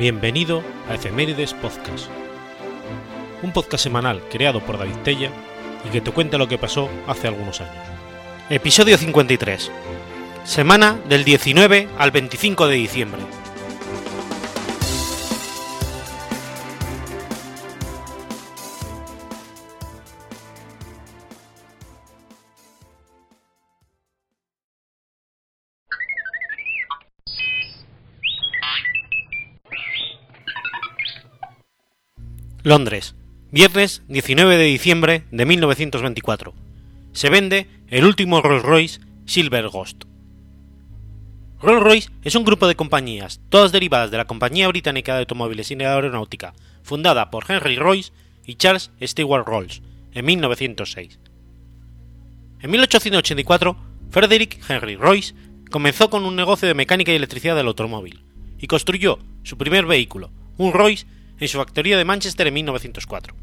Bienvenido a Efemérides Podcast, un podcast semanal creado por David Tella y que te cuenta lo que pasó hace algunos años. Episodio 53. Semana del 19 al 25 de diciembre. Londres, viernes 19 de diciembre de 1924. Se vende el último Rolls Royce Silver Ghost. Rolls Royce es un grupo de compañías, todas derivadas de la Compañía Británica de Automóviles y Aeronáutica, fundada por Henry Royce y Charles Stewart Rolls en 1906. En 1884, Frederick Henry Royce comenzó con un negocio de mecánica y electricidad del automóvil y construyó su primer vehículo, un Royce en su factoría de Manchester en 1904.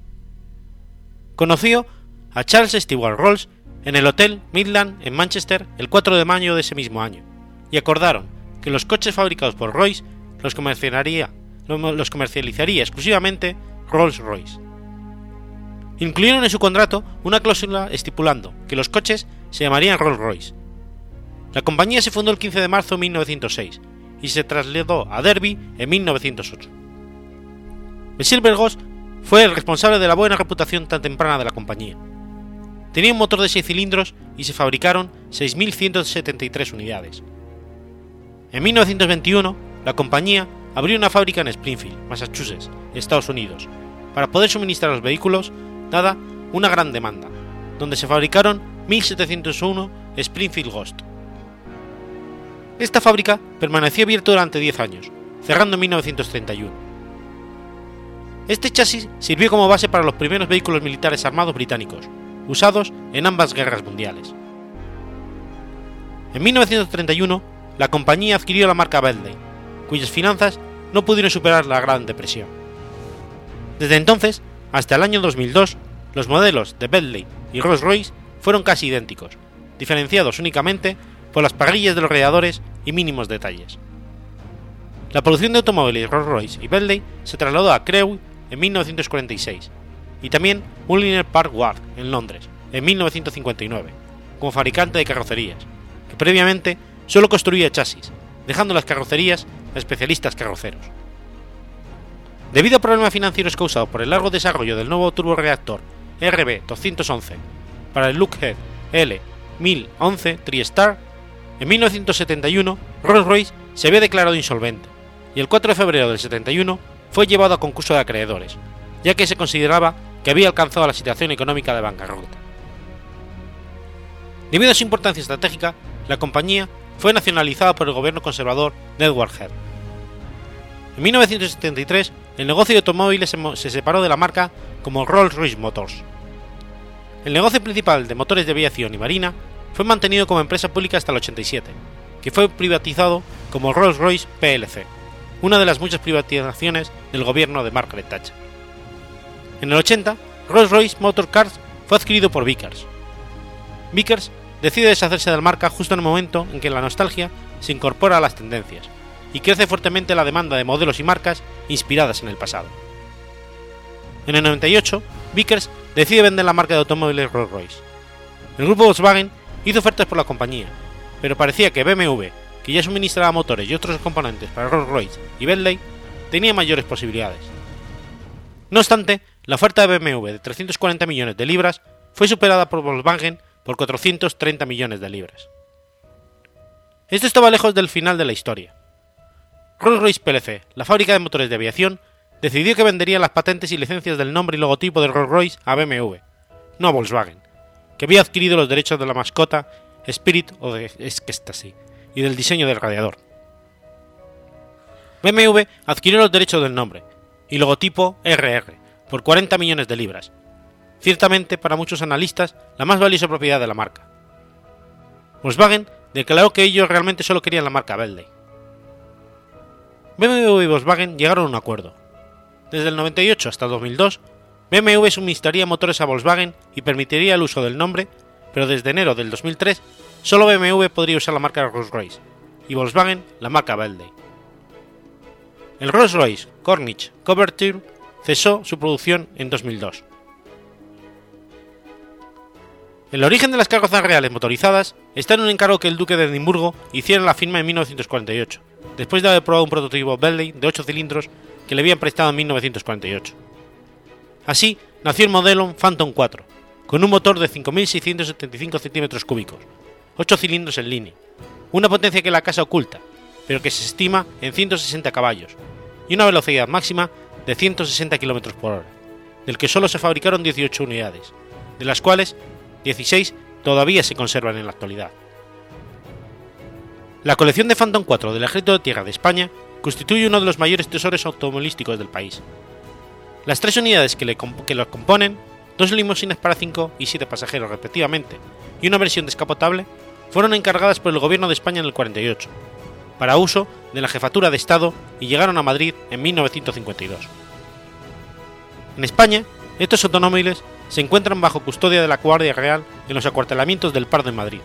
Conoció a Charles Stewart Rolls en el Hotel Midland en Manchester el 4 de mayo de ese mismo año, y acordaron que los coches fabricados por Royce los comercializaría, los comercializaría exclusivamente Rolls-Royce. Incluyeron en su contrato una cláusula estipulando que los coches se llamarían Rolls-Royce. La compañía se fundó el 15 de marzo de 1906 y se trasladó a Derby en 1908. El Silver Ghost fue el responsable de la buena reputación tan temprana de la compañía. Tenía un motor de 6 cilindros y se fabricaron 6.173 unidades. En 1921, la compañía abrió una fábrica en Springfield, Massachusetts, Estados Unidos, para poder suministrar los vehículos, dada una gran demanda, donde se fabricaron 1.701 Springfield Ghost. Esta fábrica permaneció abierta durante 10 años, cerrando en 1931 este chasis sirvió como base para los primeros vehículos militares armados británicos, usados en ambas guerras mundiales. En 1931, la compañía adquirió la marca Bentley, cuyas finanzas no pudieron superar la Gran Depresión. Desde entonces, hasta el año 2002, los modelos de Bentley y Rolls-Royce fueron casi idénticos, diferenciados únicamente por las parrillas de los radiadores y mínimos detalles. La producción de automóviles Rolls-Royce y Bentley se trasladó a Crewe en 1946, y también un Linear Park Ward en Londres en 1959, como fabricante de carrocerías, que previamente solo construía chasis, dejando las carrocerías a especialistas carroceros. Debido a problemas financieros causados por el largo desarrollo del nuevo turboreactor RB211 para el Lockheed L1011 TriStar, en 1971 Rolls-Royce se había declarado insolvente y el 4 de febrero del 71 fue llevado a concurso de acreedores, ya que se consideraba que había alcanzado la situación económica de bancarrota. Debido a su importancia estratégica, la compañía fue nacionalizada por el gobierno conservador de Edward Head. En 1973, el negocio de automóviles se separó de la marca como Rolls-Royce Motors. El negocio principal de motores de aviación y marina fue mantenido como empresa pública hasta el 87, que fue privatizado como Rolls-Royce PLC una de las muchas privatizaciones del gobierno de Margaret Thatcher. En el 80, Rolls-Royce Motor Cars fue adquirido por Vickers. Vickers decide deshacerse de la marca justo en el momento en que la nostalgia se incorpora a las tendencias y crece fuertemente la demanda de modelos y marcas inspiradas en el pasado. En el 98, Vickers decide vender la marca de automóviles Rolls-Royce. El grupo Volkswagen hizo ofertas por la compañía, pero parecía que BMW que ya suministraba motores y otros componentes para Rolls-Royce y Bentley, tenía mayores posibilidades. No obstante, la oferta de BMW de 340 millones de libras fue superada por Volkswagen por 430 millones de libras. Esto estaba lejos del final de la historia. Rolls-Royce PLC, la fábrica de motores de aviación, decidió que vendería las patentes y licencias del nombre y logotipo de Rolls-Royce a BMW, no a Volkswagen, que había adquirido los derechos de la mascota Spirit o de Ecstasy, y del diseño del radiador. BMW adquirió los derechos del nombre y logotipo RR por 40 millones de libras, ciertamente para muchos analistas la más valiosa propiedad de la marca. Volkswagen declaró que ellos realmente solo querían la marca Bentley. BMW y Volkswagen llegaron a un acuerdo. Desde el 98 hasta el 2002, BMW suministraría motores a Volkswagen y permitiría el uso del nombre, pero desde enero del 2003 solo BMW podría usar la marca Rolls-Royce y Volkswagen la marca Bentley. el Rolls-Royce Corniche Couverture cesó su producción en 2002. El origen de las carrozas reales motorizadas está en un encargo que el duque de Edimburgo hiciera en la firma en 1948, después de haber probado un prototipo Bentley de 8 cilindros que le habían prestado en 1948. Así nació el modelo Phantom 4, con un motor de 5.675 centímetros cúbicos, 8 cilindros en línea, una potencia que la casa oculta, pero que se estima en 160 caballos, y una velocidad máxima de 160 km por hora, del que solo se fabricaron 18 unidades, de las cuales 16 todavía se conservan en la actualidad. La colección de Phantom 4 del Ejército de Tierra de España constituye uno de los mayores tesoros automovilísticos del país. Las tres unidades que, le, que lo componen, dos limusinas para 5 y 7 pasajeros respectivamente, y una versión descapotable, fueron encargadas por el Gobierno de España en el 48, para uso de la Jefatura de Estado y llegaron a Madrid en 1952. En España, estos automóviles se encuentran bajo custodia de la Guardia Real en los acuartelamientos del Pardo en Madrid,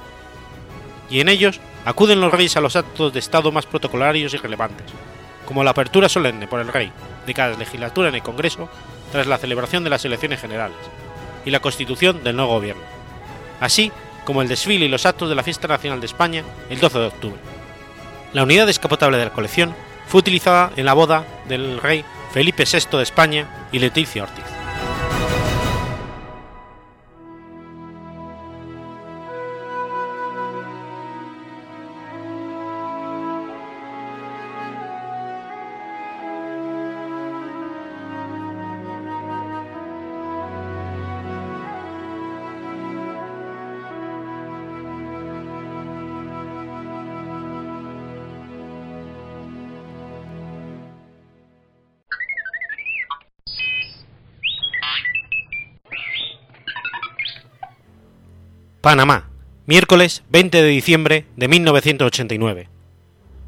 y en ellos acuden los reyes a los actos de Estado más protocolarios y relevantes, como la apertura solemne por el rey de cada legislatura en el Congreso tras la celebración de las elecciones generales y la constitución del nuevo gobierno, así como el desfile y los actos de la Fiesta Nacional de España el 12 de octubre. La unidad descapotable de la colección fue utilizada en la boda del rey Felipe VI de España y Leticia Ortiz. Panamá, miércoles 20 de diciembre de 1989.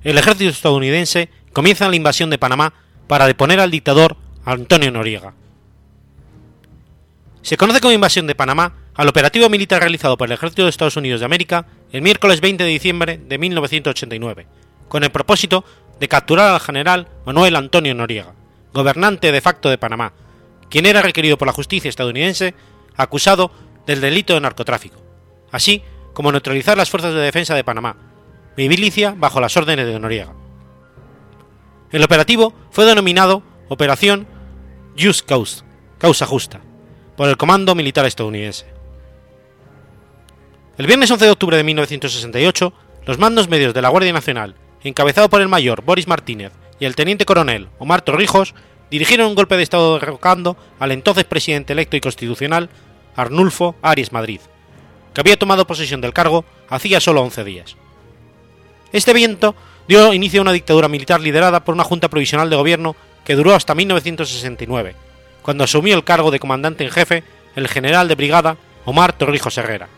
El ejército estadounidense comienza la invasión de Panamá para deponer al dictador Antonio Noriega. Se conoce como invasión de Panamá al operativo militar realizado por el ejército de Estados Unidos de América el miércoles 20 de diciembre de 1989, con el propósito de capturar al general Manuel Antonio Noriega, gobernante de facto de Panamá, quien era requerido por la justicia estadounidense acusado del delito de narcotráfico así como neutralizar las fuerzas de defensa de Panamá, milicia bajo las órdenes de Noriega. El operativo fue denominado Operación Just Cause, causa justa, por el Comando Militar estadounidense. El viernes 11 de octubre de 1968, los mandos medios de la Guardia Nacional, encabezado por el mayor Boris Martínez y el teniente coronel Omar Torrijos, dirigieron un golpe de Estado derrocando al entonces presidente electo y constitucional Arnulfo Arias Madrid, que había tomado posesión del cargo hacía solo 11 días. Este viento dio inicio a una dictadura militar liderada por una junta provisional de gobierno que duró hasta 1969, cuando asumió el cargo de comandante en jefe el general de brigada Omar Torrijos Herrera.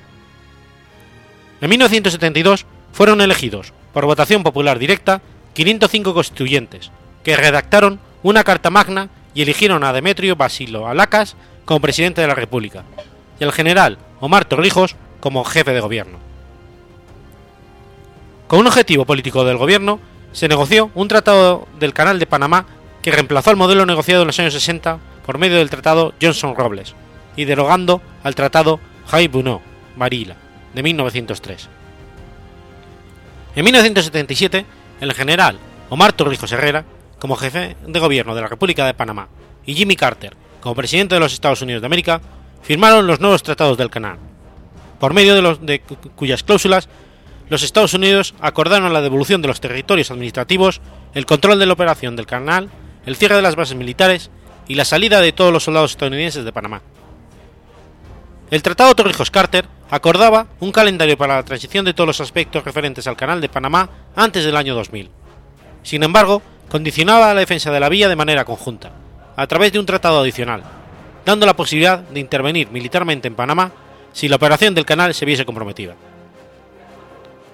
En 1972 fueron elegidos, por votación popular directa, 505 constituyentes, que redactaron una carta magna y eligieron a Demetrio Basilo Alacas como presidente de la República, y al general Omar Torrijos como jefe de gobierno. Con un objetivo político del gobierno, se negoció un tratado del Canal de Panamá que reemplazó al modelo negociado en los años 60 por medio del tratado Johnson-Robles y derogando al tratado Hay-Bunot Marila de 1903. En 1977, el general Omar Torrijos Herrera, como jefe de gobierno de la República de Panamá, y Jimmy Carter, como presidente de los Estados Unidos de América, firmaron los nuevos tratados del canal, por medio de, cuyas cláusulas los Estados Unidos acordaron la devolución de los territorios administrativos, el control de la operación del canal, el cierre de las bases militares y la salida de todos los soldados estadounidenses de Panamá. El Tratado Torrijos-Carter acordaba un calendario para la transición de todos los aspectos referentes al Canal de Panamá antes del año 2000. Sin embargo, condicionaba la defensa de la vía de manera conjunta, a través de un tratado adicional, dando la posibilidad de intervenir militarmente en Panamá si la operación del canal se viese comprometida.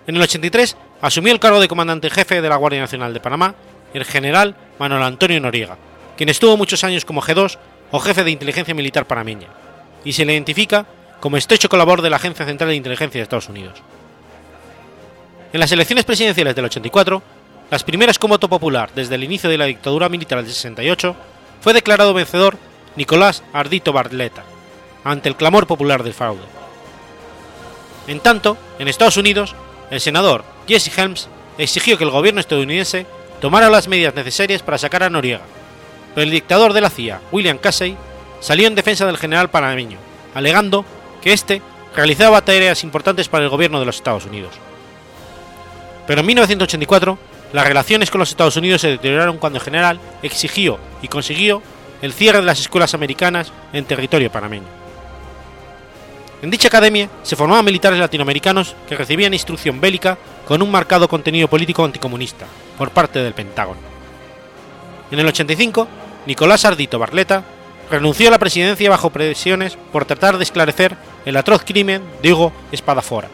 En el 83 asumió el cargo de comandante jefe de la Guardia Nacional de Panamá el general Manuel Antonio Noriega, quien estuvo muchos años como G2 o jefe de inteligencia militar panameña, y se le identifica como estrecho colaborador de la Agencia Central de Inteligencia de Estados Unidos. En las elecciones presidenciales del 84, las primeras con voto popular desde el inicio de la dictadura militar del 68, fue declarado vencedor Nicolás Ardito Barletta, ante el clamor popular del fraude. En tanto, en Estados Unidos, el senador Jesse Helms exigió que el gobierno estadounidense tomara las medidas necesarias para sacar a Noriega, pero el dictador de la CIA, William Casey, salió en defensa del general panameño, alegando que éste realizaba tareas importantes para el gobierno de los Estados Unidos. Pero en 1984, las relaciones con los Estados Unidos se deterioraron cuando el general exigió y consiguió el cierre de las escuelas americanas en territorio panameño. En dicha academia se formaban militares latinoamericanos que recibían instrucción bélica con un marcado contenido político anticomunista por parte del Pentágono. En el 85, Nicolás Ardito Barleta renunció a la presidencia bajo presiones por tratar de esclarecer el atroz crimen de Hugo Espadafora,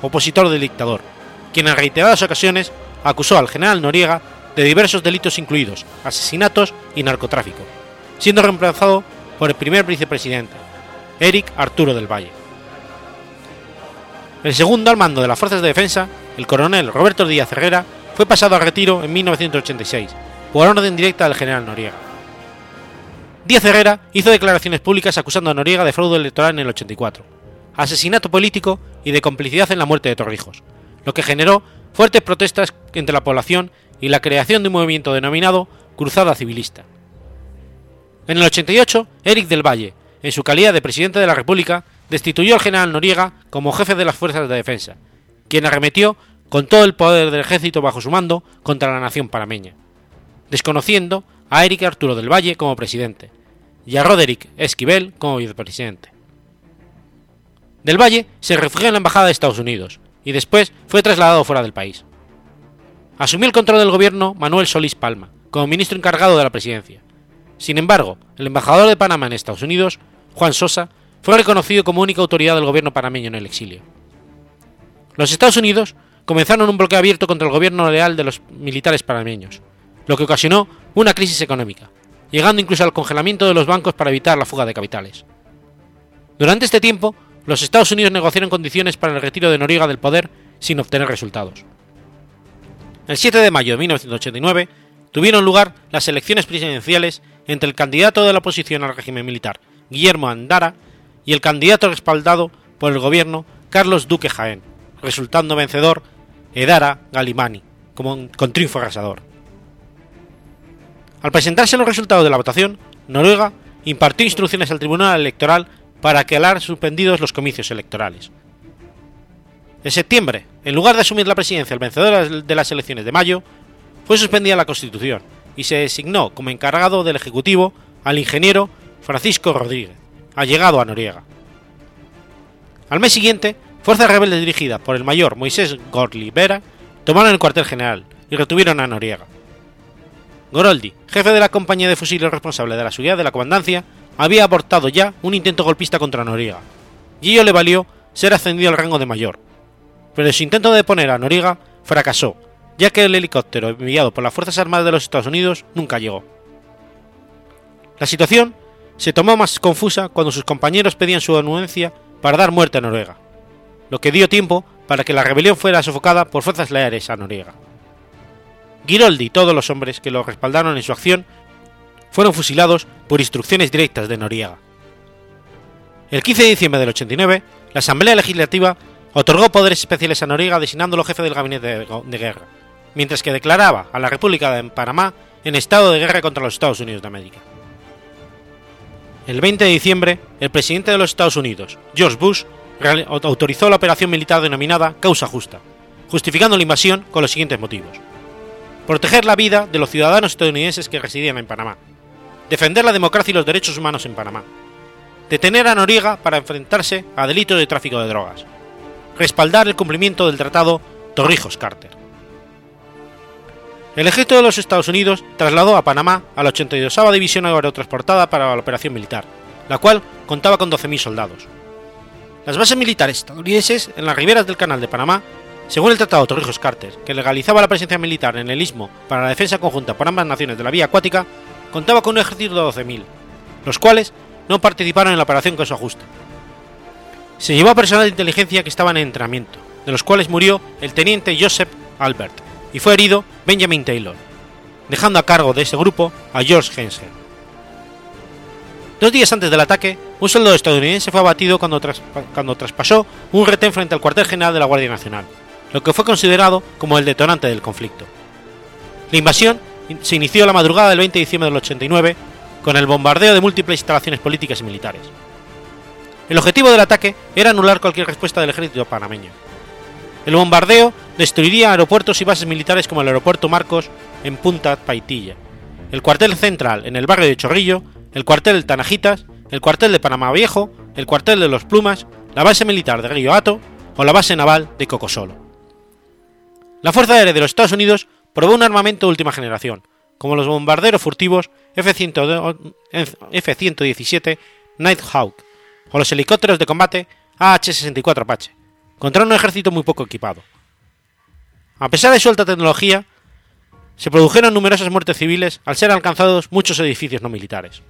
opositor del dictador, quien en reiteradas ocasiones acusó al general Noriega de diversos delitos incluidos asesinatos y narcotráfico, siendo reemplazado por el primer vicepresidente, Eric Arturo del Valle. El segundo al mando de las fuerzas de defensa, el coronel Roberto Díaz Herrera, fue pasado a retiro en 1986, por orden directa del general Noriega. Díaz Herrera hizo declaraciones públicas acusando a Noriega de fraude electoral en el 84, asesinato político y de complicidad en la muerte de Torrijos, lo que generó fuertes protestas entre la población y la creación de un movimiento denominado Cruzada Civilista. En el 88, Eric del Valle, en su calidad de presidente de la República, destituyó al general Noriega como jefe de las fuerzas de defensa, quien arremetió con todo el poder del ejército bajo su mando contra la nación panameña, desconociendo a Eric Arturo del Valle como presidente y a Roderick Esquivel como vicepresidente. Del Valle se refugió en la embajada de Estados Unidos y después fue trasladado fuera del país. Asumió el control del gobierno Manuel Solís Palma como ministro encargado de la presidencia. Sin embargo, el embajador de Panamá en Estados Unidos, Juan Sosa, fue reconocido como única autoridad del gobierno panameño en el exilio. Los Estados Unidos comenzaron un bloqueo abierto contra el gobierno leal de los militares panameños, lo que ocasionó una crisis económica, llegando incluso al congelamiento de los bancos para evitar la fuga de capitales. Durante este tiempo, los Estados Unidos negociaron condiciones para el retiro de Noriega del poder sin obtener resultados. El 7 de mayo de 1989 tuvieron lugar las elecciones presidenciales entre el candidato de la oposición al régimen militar, Guillermo Andara, y el candidato respaldado por el gobierno, Carlos Duque Jaén, resultando vencedor Edara Galimani, como con triunfo arrasador. Al presentarse los resultados de la votación, Noruega impartió instrucciones al Tribunal Electoral para quedar suspendidos los comicios electorales. En septiembre, en lugar de asumir la presidencia el vencedor de las elecciones de mayo, fue suspendida la Constitución y se designó como encargado del Ejecutivo al ingeniero Francisco Rodríguez, allegado a Noriega. Al mes siguiente, fuerzas rebeldes dirigidas por el mayor Moisés Gorli Vera tomaron el cuartel general y retuvieron a Noriega. Goroldi, jefe de la compañía de fusiles responsable de la seguridad de la comandancia, había abortado ya un intento golpista contra Noriega, y ello le valió ser ascendido al rango de mayor. Pero su intento de deponer a Noriega fracasó, ya que el helicóptero enviado por las Fuerzas Armadas de los Estados Unidos nunca llegó. La situación se tomó más confusa cuando sus compañeros pedían su anuencia para dar muerte a Noruega, lo que dio tiempo para que la rebelión fuera sofocada por fuerzas leales a Noriega. Giroldi y todos los hombres que lo respaldaron en su acción fueron fusilados por instrucciones directas de Noriega. El 15 de diciembre del 89, la Asamblea Legislativa otorgó poderes especiales a Noriega designándolo jefe del gabinete de, de guerra, mientras que declaraba a la República de Panamá en estado de guerra contra los Estados Unidos de América. El 20 de diciembre, el presidente de los Estados Unidos, George Bush, autorizó la operación militar denominada Causa Justa, justificando la invasión con los siguientes motivos. Proteger la vida de los ciudadanos estadounidenses que residían en Panamá. Defender la democracia y los derechos humanos en Panamá. Detener a Noriega para enfrentarse a delitos de tráfico de drogas. Respaldar el cumplimiento del Tratado Torrijos-Carter. El ejército de los Estados Unidos trasladó a Panamá a la 82 División Aerotransportada para la operación militar, la cual contaba con 12.000 soldados. Las bases militares estadounidenses en las riberas del Canal de Panamá según el Tratado Torrijos-Carter, que legalizaba la presencia militar en el istmo para la defensa conjunta por ambas naciones de la vía acuática, contaba con un ejército de 12.000, los cuales no participaron en la operación con su ajuste. Se llevó a personal de inteligencia que estaban en entrenamiento, de los cuales murió el teniente Joseph Albert y fue herido Benjamin Taylor, dejando a cargo de ese grupo a George Hensel. Dos días antes del ataque, un soldado estadounidense fue abatido cuando, cuando traspasó un retén frente al cuartel general de la Guardia Nacional, lo que fue considerado como el detonante del conflicto. La invasión se inició la madrugada del 20 de diciembre del 89 con el bombardeo de múltiples instalaciones políticas y militares. El objetivo del ataque era anular cualquier respuesta del ejército panameño. El bombardeo destruiría aeropuertos y bases militares como el aeropuerto Marcos en Punta Paitilla, el cuartel central en el barrio de Chorrillo, el cuartel Tanajitas, el cuartel de Panamá Viejo, el cuartel de Los Plumas, la base militar de Río Hato o la base naval de Cocosolo. La Fuerza Aérea de los Estados Unidos probó un armamento de última generación, como los bombarderos furtivos F-117 Nighthawk o los helicópteros de combate AH-64 Apache, contra un ejército muy poco equipado. A pesar de su alta tecnología, se produjeron numerosas muertes civiles al ser alcanzados muchos edificios no militares.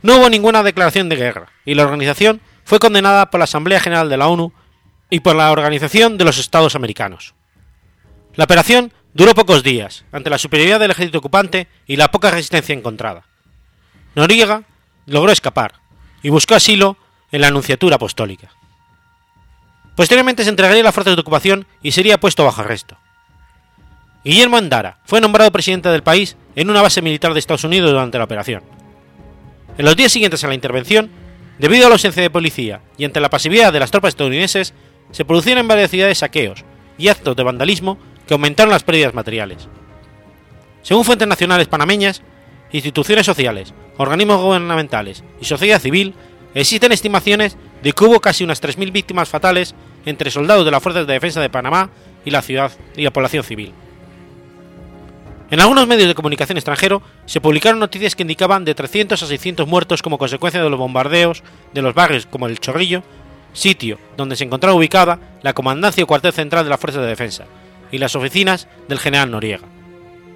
No hubo ninguna declaración de guerra, y la organización fue condenada por la Asamblea General de la ONU y por la Organización de los Estados Americanos. La operación duró pocos días, ante la superioridad del ejército ocupante y la poca resistencia encontrada. Noriega logró escapar y buscó asilo en la Anunciatura Apostólica. Posteriormente se entregaría a las fuerzas de ocupación y sería puesto bajo arresto. Guillermo Andara fue nombrado presidente del país en una base militar de Estados Unidos durante la operación. En los días siguientes a la intervención, debido a la ausencia de policía y ante la pasividad de las tropas estadounidenses, se produjeron varias ciudades saqueos y actos de vandalismo que aumentaron las pérdidas materiales. Según fuentes nacionales panameñas, instituciones sociales, organismos gubernamentales y sociedad civil, existen estimaciones de que hubo casi unas 3.000 víctimas fatales entre soldados de las Fuerzas de Defensa de Panamá y la ciudad y la población civil. En algunos medios de comunicación extranjero se publicaron noticias que indicaban de 300 a 600 muertos como consecuencia de los bombardeos de los barrios como el Chorrillo, sitio donde se encontraba ubicada la comandancia y cuartel central de las Fuerzas de Defensa, y las oficinas del general Noriega,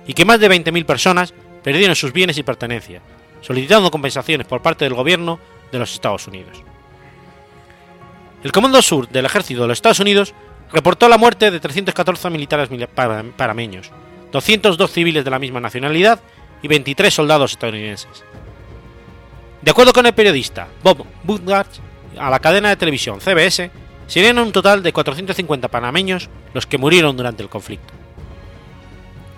y que más de 20.000 personas perdieron sus bienes y pertenencias, solicitando compensaciones por parte del gobierno de los Estados Unidos. El Comando Sur del Ejército de los Estados Unidos reportó la muerte de 314 militares parameños, 202 civiles de la misma nacionalidad y 23 soldados estadounidenses. De acuerdo con el periodista Bob Woodgard, a la cadena de televisión CBS, serían un total de 450 panameños los que murieron durante el conflicto.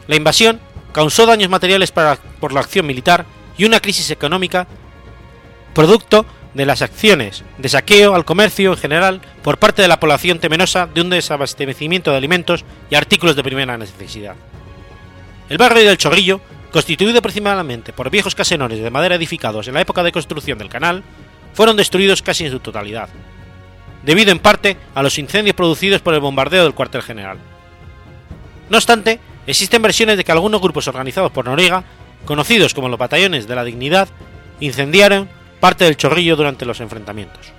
La invasión causó daños materiales por la acción militar y una crisis económica producto de las acciones de saqueo al comercio en general por parte de la población temerosa de un desabastecimiento de alimentos y artículos de primera necesidad. El barrio del Chorrillo, constituido principalmente por viejos caserones de madera edificados en la época de construcción del canal, fueron destruidos casi en su totalidad, debido en parte a los incendios producidos por el bombardeo del cuartel general. No obstante, existen versiones de que algunos grupos organizados por Noriega, conocidos como los batallones de la dignidad, incendiaron parte del chorrillo durante los enfrentamientos.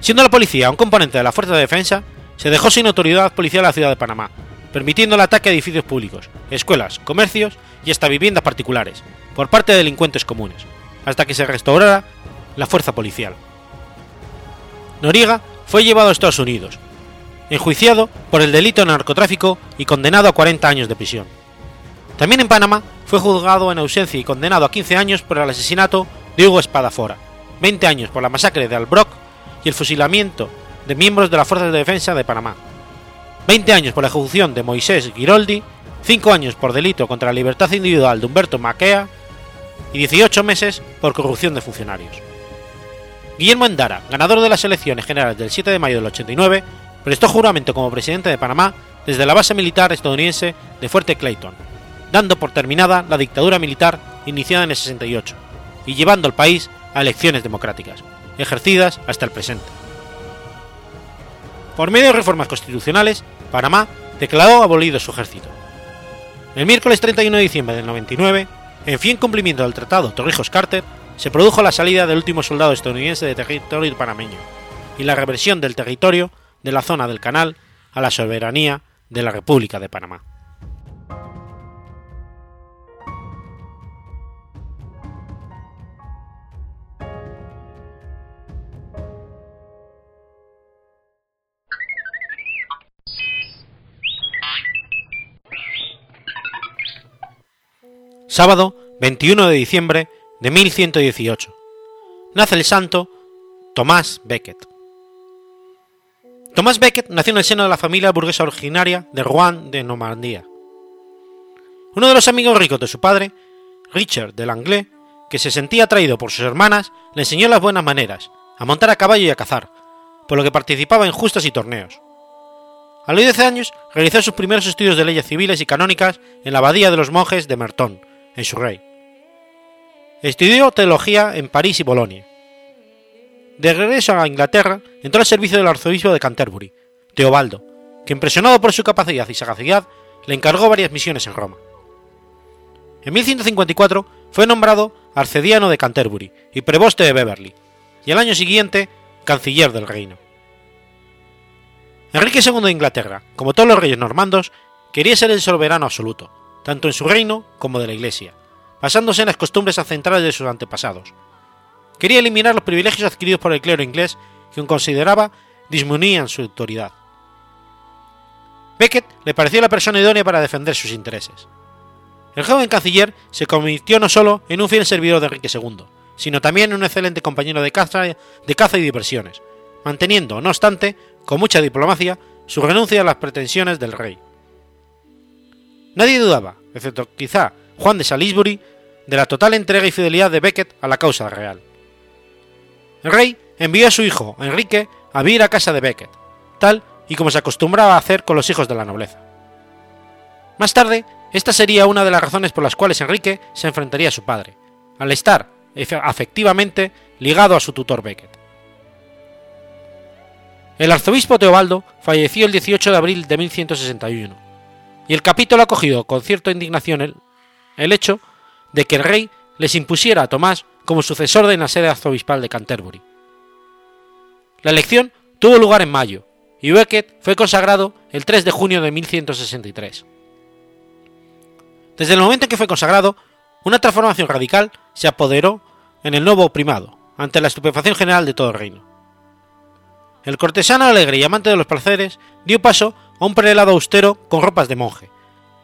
Siendo la policía un componente de la fuerza de defensa, se dejó sin autoridad policial la ciudad de Panamá, permitiendo el ataque a edificios públicos, escuelas, comercios y hasta viviendas particulares, por parte de delincuentes comunes, hasta que se restaurara la fuerza policial. Noriega fue llevado a Estados Unidos, enjuiciado por el delito de narcotráfico y condenado a 40 años de prisión. También en Panamá fue juzgado en ausencia y condenado a 15 años por el asesinato de Hugo Espadafora, 20 años por la masacre de Albrook y el fusilamiento de miembros de las Fuerzas de Defensa de Panamá, 20 años por la ejecución de Moisés Giroldi, 5 años por delito contra la libertad individual de Humberto Maquea y 18 meses por corrupción de funcionarios. Guillermo Endara, ganador de las elecciones generales del 7 de mayo del 89, prestó juramento como presidente de Panamá desde la base militar estadounidense de Fuerte Clayton, dando por terminada la dictadura militar iniciada en el 68 y llevando al país a elecciones democráticas, ejercidas hasta el presente. Por medio de reformas constitucionales, Panamá declaró abolido su ejército. El miércoles 31 de diciembre del 99, en fin cumplimiento del Tratado Torrijos-Carter, se produjo la salida del último soldado estadounidense de territorio panameño y la reversión del territorio de la zona del canal a la soberanía de la República de Panamá. Sábado 21 de diciembre de 1118. Nace el santo Tomás Becket. Tomás Becket nació en el seno de la familia burguesa originaria de Rouen de Normandía. Uno de los amigos ricos de su padre, Richard de Langlais, que se sentía atraído por sus hermanas, le enseñó las buenas maneras, a montar a caballo y a cazar, por lo que participaba en justas y torneos. A los 10 años realizó sus primeros estudios de leyes civiles y canónicas en la abadía de los monjes de Merton, en Surrey. Estudió teología en París y Bolonia. De regreso a Inglaterra, entró al servicio del arzobispo de Canterbury, Teobaldo, que impresionado por su capacidad y sagacidad, le encargó varias misiones en Roma. En 1154 fue nombrado arcediano de Canterbury y preboste de Beverly, y al año siguiente canciller del reino. Enrique II de Inglaterra, como todos los reyes normandos, quería ser el soberano absoluto, tanto en su reino como de la Iglesia, basándose en las costumbres ancestrales de sus antepasados, quería eliminar los privilegios adquiridos por el clero inglés que consideraba disminuían su autoridad. Becket le pareció la persona idónea para defender sus intereses. El joven canciller se convirtió no solo en un fiel servidor de Enrique II, sino también en un excelente compañero de caza, de caza y diversiones, manteniendo, no obstante, con mucha diplomacia, su renuncia a las pretensiones del rey. Nadie dudaba, excepto quizá Juan de Salisbury, de la total entrega y fidelidad de Becket a la causa real. El rey envió a su hijo, Enrique, a vivir a casa de Becket, tal y como se acostumbraba a hacer con los hijos de la nobleza. Más tarde, esta sería una de las razones por las cuales Enrique se enfrentaría a su padre, al estar afectivamente ligado a su tutor Becket. El arzobispo Teobaldo falleció el 18 de abril de 1161, y el capítulo ha cogido con cierta indignación el, hecho de que el rey les impusiera a Tomás como sucesor de la sede arzobispal de Canterbury. La elección tuvo lugar en mayo, y Becket fue consagrado el 3 de junio de 1163. Desde el momento en que fue consagrado, una transformación radical se apoderó en el nuevo primado, ante la estupefacción general de todo el reino. El cortesano alegre y amante de los placeres dio paso a un prelado austero con ropas de monje,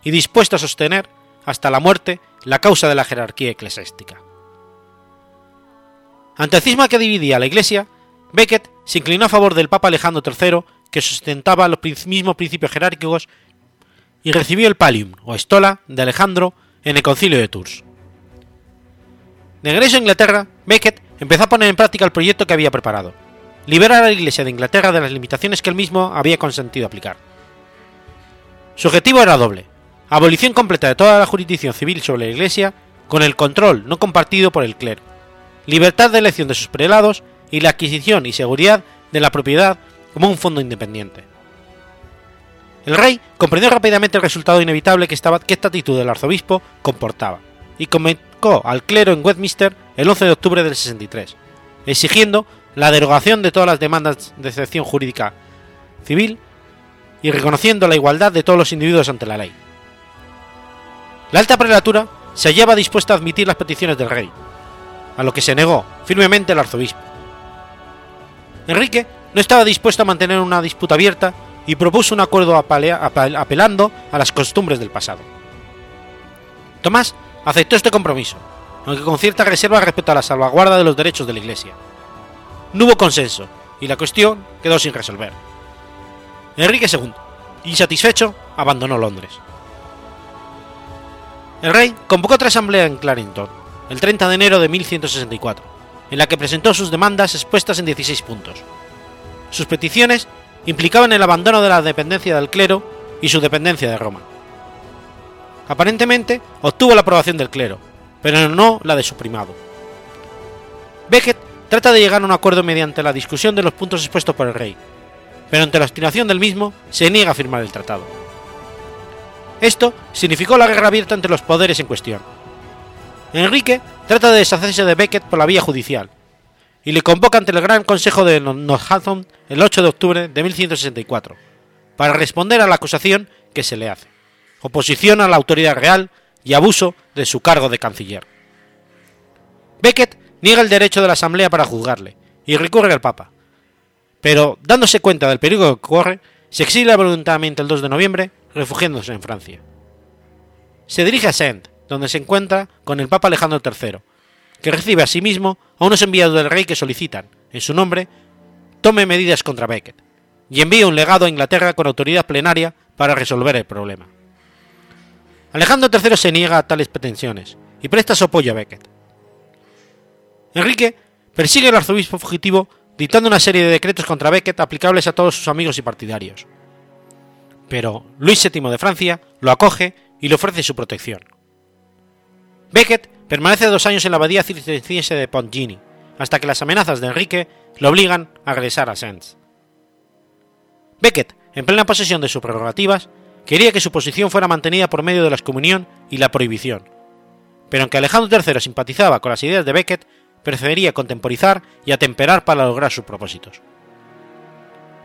y dispuesto a sostener, hasta la muerte, la causa de la jerarquía eclesiástica. Ante el cisma que dividía la Iglesia, Becket se inclinó a favor del Papa Alejandro III, que sustentaba los mismos principios jerárquicos, y recibió el Pallium o Estola de Alejandro en el Concilio de Tours. De regreso a Inglaterra, Becket empezó a poner en práctica el proyecto que había preparado, liberar a la Iglesia de Inglaterra de las limitaciones que él mismo había consentido aplicar. Su objetivo era doble, abolición completa de toda la jurisdicción civil sobre la Iglesia, con el control no compartido por el clero, libertad de elección de sus prelados y la adquisición y seguridad de la propiedad como un fondo independiente. El rey comprendió rápidamente el resultado inevitable que, estaba, que esta actitud del arzobispo comportaba, y convocó al clero en Westminster el 11 de octubre del 63, exigiendo la derogación de todas las demandas de excepción jurídica civil y reconociendo la igualdad de todos los individuos ante la ley. La alta prelatura se hallaba dispuesta a admitir las peticiones del rey, a lo que se negó firmemente el arzobispo. Enrique no estaba dispuesto a mantener una disputa abierta y propuso un acuerdo apelando a las costumbres del pasado. Tomás aceptó este compromiso, aunque con cierta reserva respecto a la salvaguarda de los derechos de la Iglesia. No hubo consenso y la cuestión quedó sin resolver. Enrique II, insatisfecho, abandonó Londres. El rey convocó otra asamblea en Clarendon, el 30 de enero de 1164, en la que presentó sus demandas expuestas en 16 puntos. Sus peticiones implicaban el abandono de la dependencia del clero y su dependencia de Roma. Aparentemente obtuvo la aprobación del clero, pero no la de su primado. Becket trata de llegar a un acuerdo mediante la discusión de los puntos expuestos por el rey, pero ante la obstinación del mismo se niega a firmar el tratado. Esto significó la guerra abierta entre los poderes en cuestión. Enrique trata de deshacerse de Becket por la vía judicial, y le convoca ante el Gran Consejo de Northampton el 8 de octubre de 1164, para responder a la acusación que se le hace, oposición a la autoridad real y abuso de su cargo de canciller. Becket niega el derecho de la Asamblea para juzgarle y recurre al Papa, pero dándose cuenta del peligro que corre, se exilia voluntariamente el 2 de noviembre, refugiándose en Francia. Se dirige a Saint, donde se encuentra con el Papa Alejandro III, que recibe asimismo a unos enviados del rey que solicitan, en su nombre, tome medidas contra Becket, y envía un legado a Inglaterra con autoridad plenaria para resolver el problema. Alejandro III se niega a tales pretensiones y presta su apoyo a Becket. Enrique persigue al arzobispo fugitivo dictando una serie de decretos contra Becket aplicables a todos sus amigos y partidarios. Pero Luis VII de Francia lo acoge y le ofrece su protección. Becket permanece dos años en la abadía cisterciense de Pontgini, hasta que las amenazas de Enrique lo obligan a regresar a Sens. Becket, en plena posesión de sus prerrogativas, quería que su posición fuera mantenida por medio de la excomunión y la prohibición, pero aunque Alejandro III simpatizaba con las ideas de Becket, preferiría contemporizar y atemperar para lograr sus propósitos.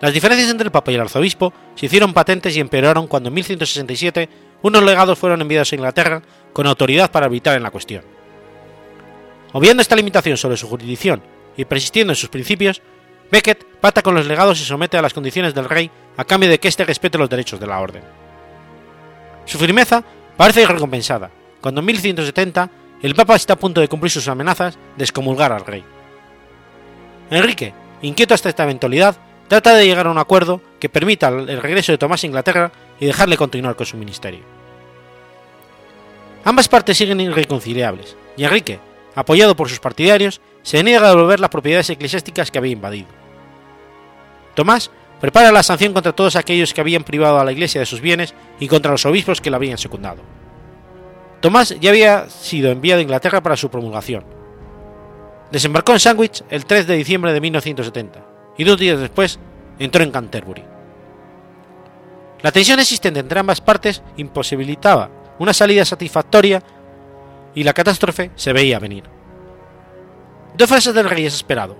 Las diferencias entre el Papa y el arzobispo se hicieron patentes y empeoraron cuando en 1167 unos legados fueron enviados a Inglaterra con autoridad para arbitrar en la cuestión. Obviando esta limitación sobre su jurisdicción y persistiendo en sus principios, Becket pata con los legados y somete a las condiciones del rey a cambio de que éste respete los derechos de la orden. Su firmeza parece recompensada, cuando en 1170 el Papa está a punto de cumplir sus amenazas de excomulgar al rey. Enrique, inquieto hasta esta eventualidad, trata de llegar a un acuerdo que permita el regreso de Tomás a Inglaterra y dejarle continuar con su ministerio. Ambas partes siguen irreconciliables, y Enrique, apoyado por sus partidarios, se niega a devolver las propiedades eclesiásticas que había invadido. Tomás prepara la sanción contra todos aquellos que habían privado a la Iglesia de sus bienes y contra los obispos que la habían secundado. Tomás ya había sido enviado a Inglaterra para su promulgación. Desembarcó en Sandwich el 3 de diciembre de 1970 y dos días después entró en Canterbury. La tensión existente entre ambas partes imposibilitaba una salida satisfactoria y la catástrofe se veía venir. Dos frases del rey es esperado.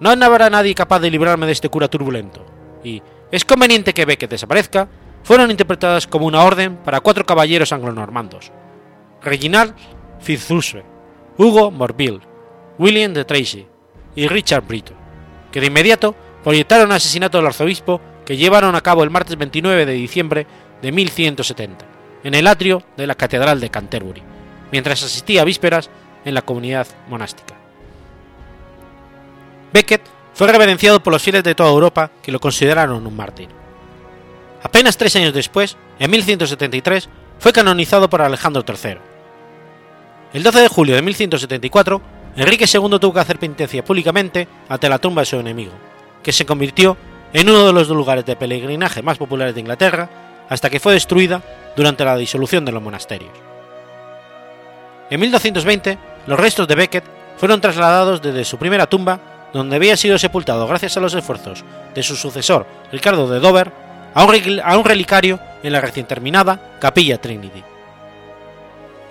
No habrá nadie capaz de librarme de este cura turbulento. Y es conveniente que Becket desaparezca fueron interpretadas como una orden para cuatro caballeros anglo-normandos, Reginald Fitzhugh, Hugo Morville, William de Tracy y Richard Brito, que de inmediato proyectaron asesinato del arzobispo que llevaron a cabo el martes 29 de diciembre de 1170, en el atrio de la Catedral de Canterbury, mientras asistía a vísperas en la comunidad monástica. Becket fue reverenciado por los fieles de toda Europa que lo consideraron un mártir. Apenas tres años después, en 1173, fue canonizado por Alejandro III. El 12 de julio de 1174, Enrique II tuvo que hacer penitencia públicamente ante la tumba de su enemigo, que se convirtió en uno de los lugares de peregrinaje más populares de Inglaterra hasta que fue destruida durante la disolución de los monasterios. En 1220, los restos de Becket fueron trasladados desde su primera tumba, donde había sido sepultado gracias a los esfuerzos de su sucesor Ricardo de Dover, a un relicario en la recién terminada Capilla Trinity.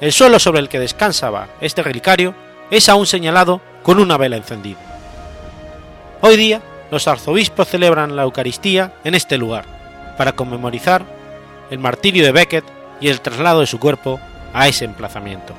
El suelo sobre el que descansaba este relicario es aún señalado con una vela encendida. Hoy día, los arzobispos celebran la Eucaristía en este lugar, para conmemorizar el martirio de Becket y el traslado de su cuerpo a ese emplazamiento.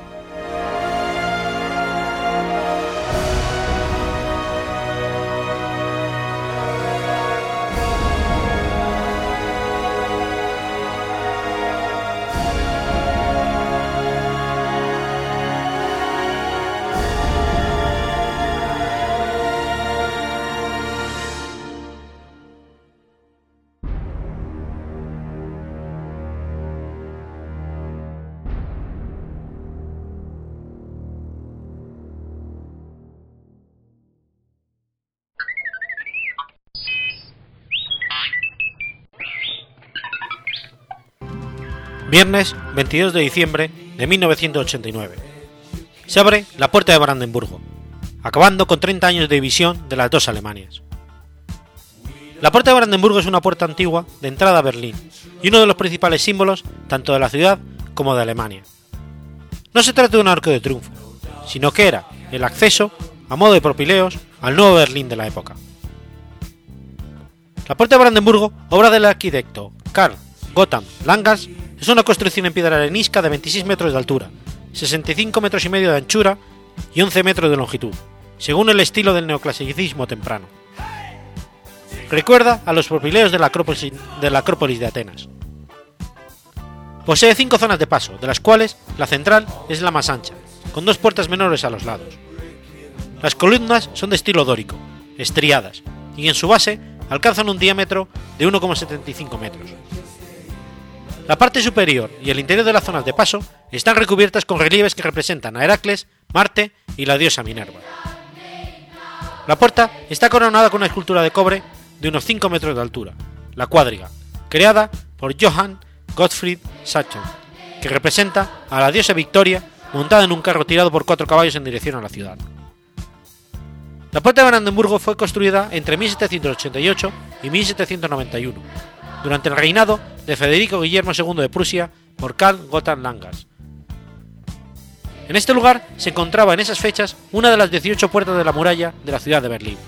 Viernes 22 de diciembre de 1989. Se abre la puerta de Brandenburgo, acabando con 30 años de división de las dos Alemanias. La puerta de Brandenburgo es una puerta antigua de entrada a Berlín y uno de los principales símbolos tanto de la ciudad como de Alemania. No se trata de un arco de triunfo, sino que era el acceso, a modo de propileos, al nuevo Berlín de la época. La puerta de Brandenburgo, obra del arquitecto Karl Gotthard Langas, es una construcción en piedra arenisca de 26 metros de altura, 65 metros y medio de anchura y 11 metros de longitud, según el estilo del neoclasicismo temprano. Recuerda a los propileos de la Acrópolis de, Atenas. Posee cinco zonas de paso, de las cuales la central es la más ancha, con dos puertas menores a los lados. Las columnas son de estilo dórico, estriadas, y en su base alcanzan un diámetro de 1,75 metros. La parte superior y el interior de las zonas de paso están recubiertas con relieves que representan a Heracles, Marte y la diosa Minerva. La puerta está coronada con una escultura de cobre de unos 5 metros de altura, la cuadriga, creada por Johann Gottfried Sachsen, que representa a la diosa Victoria montada en un carro tirado por cuatro caballos en dirección a la ciudad. La puerta de Brandenburgo fue construida entre 1788 y 1791, durante el reinado de Federico Guillermo II de Prusia por Karl Gotthard Langas. En este lugar se encontraba en esas fechas una de las 18 puertas de la muralla de la ciudad de Berlín.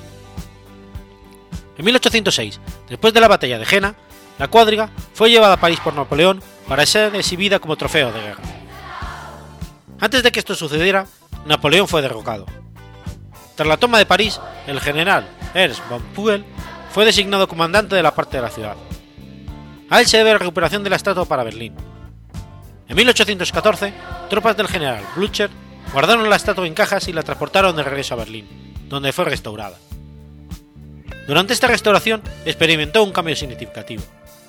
En 1806, después de la batalla de Jena, la cuadriga fue llevada a París por Napoleón para ser exhibida como trofeo de guerra. Antes de que esto sucediera, Napoleón fue derrocado. Tras la toma de París, el general Ernst von Pugel fue designado comandante de la parte de la ciudad. A él se debe la recuperación de la estatua para Berlín. En 1814, tropas del general Blücher guardaron la estatua en cajas y la transportaron de regreso a Berlín, donde fue restaurada. Durante esta restauración experimentó un cambio significativo,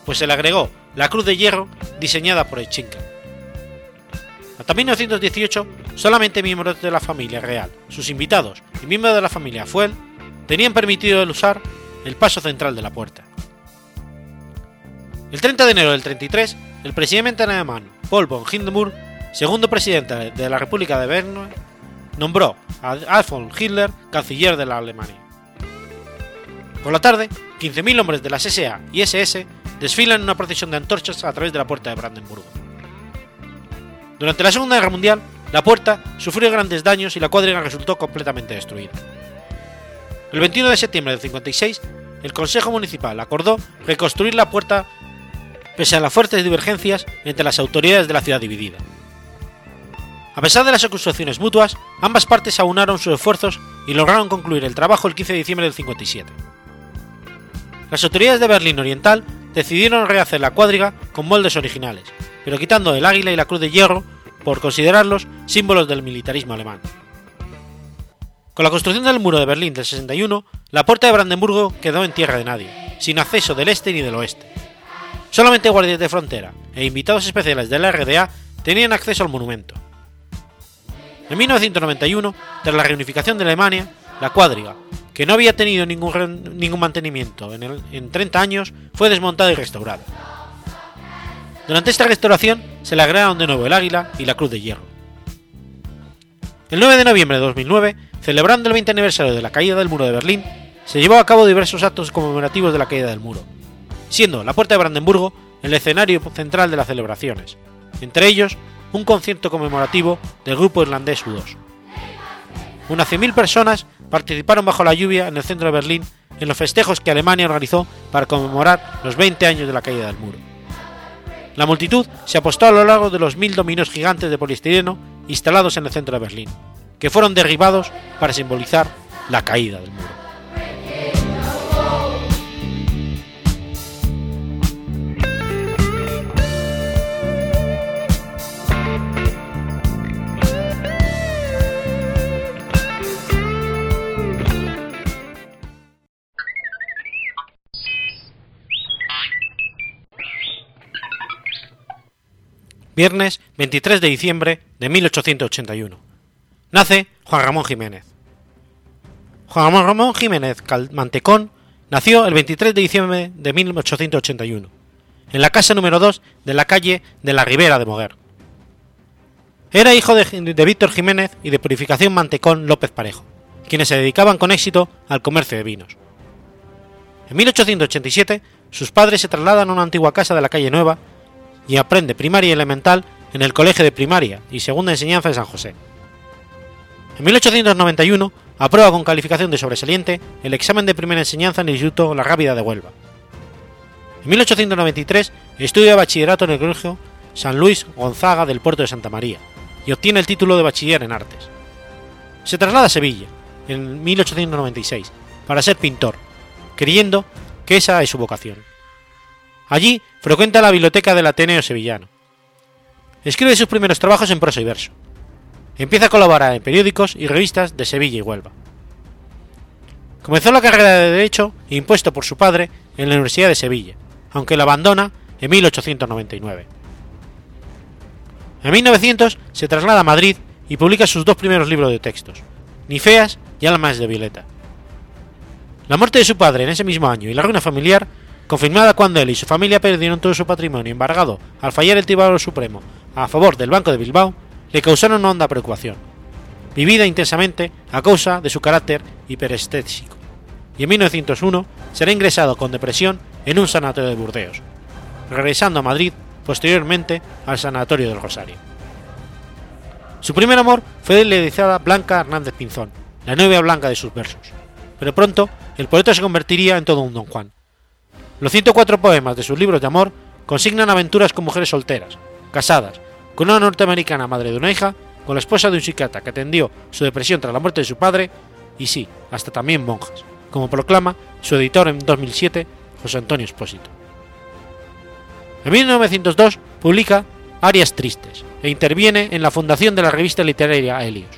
pues se le agregó la cruz de hierro diseñada por Schinkel. Hasta 1918, solamente miembros de la familia real, sus invitados y miembros de la familia Fuel tenían permitido el usar el paso central de la puerta. El 30 de enero del 33, el presidente alemán Paul von Hindenburg, segundo presidente de la República de Weimar, nombró a Adolf Hitler canciller de la Alemania. Por la tarde, 15.000 hombres de las SA y SS desfilan en una procesión de antorchas a través de la puerta de Brandenburgo. Durante la Segunda Guerra Mundial, la puerta sufrió grandes daños y la cuadriga resultó completamente destruida. El 21 de septiembre del 56, el Consejo Municipal acordó reconstruir la puerta pese a las fuertes divergencias entre las autoridades de la ciudad dividida. A pesar de las acusaciones mutuas, ambas partes aunaron sus esfuerzos y lograron concluir el trabajo el 15 de diciembre del 57. Las autoridades de Berlín Oriental decidieron rehacer la cuadriga con moldes originales, pero quitando el águila y la cruz de hierro por considerarlos símbolos del militarismo alemán. Con la construcción del muro de Berlín del 61, la puerta de Brandenburgo quedó en tierra de nadie, sin acceso del este ni del oeste. Solamente guardias de frontera e invitados especiales de la RDA tenían acceso al monumento. En 1991, tras la reunificación de Alemania, la cuadriga, que no había tenido ningún, ningún mantenimiento en, en 30 años, fue desmontada y restaurada. Durante esta restauración se le agregaron de nuevo el águila y la cruz de hierro. El 9 de noviembre de 2009, celebrando el 20 aniversario de la caída del muro de Berlín, se llevó a cabo diversos actos conmemorativos de la caída del muro, siendo la Puerta de Brandenburgo el escenario central de las celebraciones, entre ellos un concierto conmemorativo del grupo irlandés U2. Unas 100.000 personas participaron bajo la lluvia en el centro de Berlín en los festejos que Alemania organizó para conmemorar los 20 años de la caída del muro. La multitud se apostó a lo largo de los mil dominos gigantes de poliestireno instalados en el centro de Berlín, que fueron derribados para simbolizar la caída del muro. Viernes 23 de diciembre de 1881. Nace Juan Ramón Jiménez. Juan Ramón Jiménez Mantecón nació el 23 de diciembre de 1881, en la casa número 2 de la calle de la Ribera de Moguer. Era hijo de, de Víctor Jiménez y de Purificación Mantecón López Parejo, quienes se dedicaban con éxito al comercio de vinos. En 1887, sus padres se trasladan a una antigua casa de la calle Nueva y aprende primaria y elemental en el Colegio de Primaria y Segunda Enseñanza de San José. En 1891 aprueba con calificación de sobresaliente el examen de primera enseñanza en el Instituto La Rábida de Huelva. En 1893 estudia bachillerato en el Colegio San Luis Gonzaga del puerto de Santa María y obtiene el título de bachiller en artes. Se traslada a Sevilla en 1896 para ser pintor, creyendo que esa es su vocación. Allí frecuenta la biblioteca del Ateneo Sevillano. escribe sus primeros trabajos en prosa y verso. Empieza a colaborar en periódicos y revistas de Sevilla y Huelva. Comenzó la carrera de Derecho impuesto por su padre en la Universidad de Sevilla, aunque la abandona en 1899. En 1900 se traslada a Madrid y publica sus dos primeros libros de textos, Ni feas y Almas de Violeta. La muerte de su padre en ese mismo año y la ruina familiar, confirmada cuando él y su familia perdieron todo su patrimonio embargado al fallar el Tribunal Supremo a favor del Banco de Bilbao, le causaron una honda preocupación, vivida intensamente a causa de su carácter hiperestésico, y en 1901 será ingresado con depresión en un sanatorio de Burdeos, regresando a Madrid posteriormente al Sanatorio del Rosario. Su primer amor fue la Blanca Hernández Pinzón, la novia blanca de sus versos, pero pronto el poeta se convertiría en todo un don Juan. Los 104 poemas de sus libros de amor consignan aventuras con mujeres solteras, casadas, con una norteamericana madre de una hija, con la esposa de un psiquiatra que atendió su depresión tras la muerte de su padre, y sí, hasta también monjas, como proclama su editor en 2007, José Antonio Espósito. En 1902 publica Arias Tristes e interviene en la fundación de la revista literaria Helios.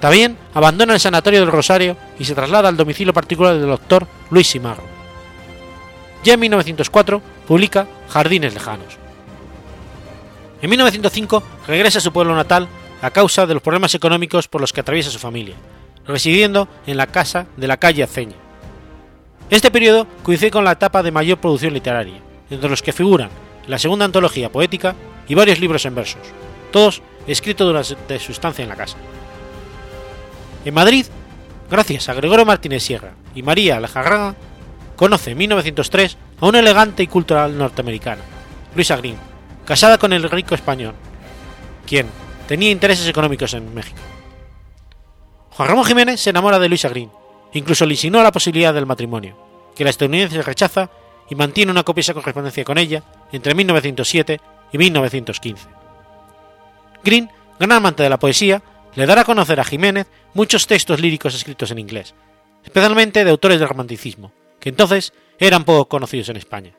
También abandona el Sanatorio del Rosario y se traslada al domicilio particular del doctor Luis Simarro. Ya en 1904 publica Jardines Lejanos. En 1905 regresa a su pueblo natal a causa de los problemas económicos por los que atraviesa su familia, residiendo en la casa de la calle Aceña. Este periodo coincide con la etapa de mayor producción literaria, entre los que figuran la segunda antología poética y varios libros en versos, todos escritos durante su estancia en la casa. En Madrid, gracias a Gregorio Martínez Sierra y María Lejarraga, conoce en 1903 a una elegante y cultural norteamericana, Luisa Green, casada con el rico español, quien tenía intereses económicos en México. Juan Ramón Jiménez se enamora de Luisa Green, incluso le insinuó la posibilidad del matrimonio, que la estadounidense rechaza y mantiene una copiosa correspondencia con ella entre 1907 y 1915. Green, gran amante de la poesía, le dará a conocer a Jiménez muchos textos líricos escritos en inglés, especialmente de autores del romanticismo, entonces eran poco conocidos en España.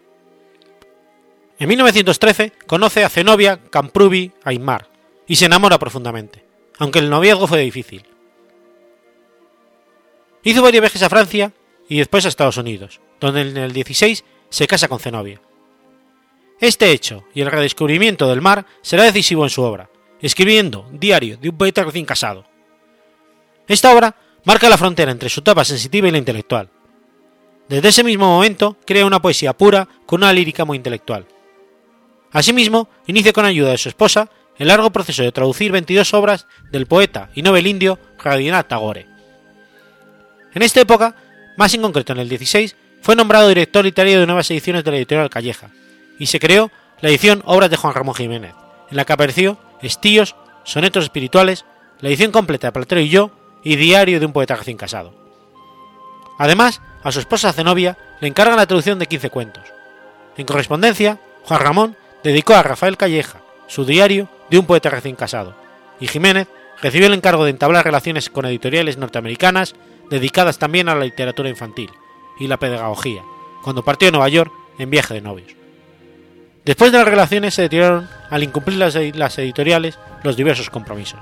En 1913 conoce a Zenobia Camprubi Aymar y se enamora profundamente, aunque el noviazgo fue difícil. Hizo varios viajes a Francia y después a Estados Unidos, donde en el 16 se casa con Zenobia. Este hecho y el redescubrimiento del mar será decisivo en su obra, escribiendo Diario de un poeta recién casado. Esta obra marca la frontera entre su etapa sensitiva y la intelectual. Desde ese mismo momento crea una poesía pura con una lírica muy intelectual. Asimismo, inicia con ayuda de su esposa el largo proceso de traducir 22 obras del poeta y novel indio Rabindranath Tagore. En esta época, más en concreto en el 16, fue nombrado director literario de nuevas ediciones de la editorial Calleja, y se creó la edición Obras de Juan Ramón Jiménez, en la que apareció Estíos, Sonetos Espirituales, la edición completa de Platero y yo y Diario de un poeta recién casado. Además, a su esposa Zenobia le encargan la traducción de 15 cuentos. En correspondencia, Juan Ramón dedicó a Rafael Calleja su diario de un poeta recién casado, y Jiménez recibió el encargo de entablar relaciones con editoriales norteamericanas dedicadas también a la literatura infantil y la pedagogía, cuando partió a Nueva York en viaje de novios. Después de las relaciones se deterioraron al incumplir las, editoriales los diversos compromisos.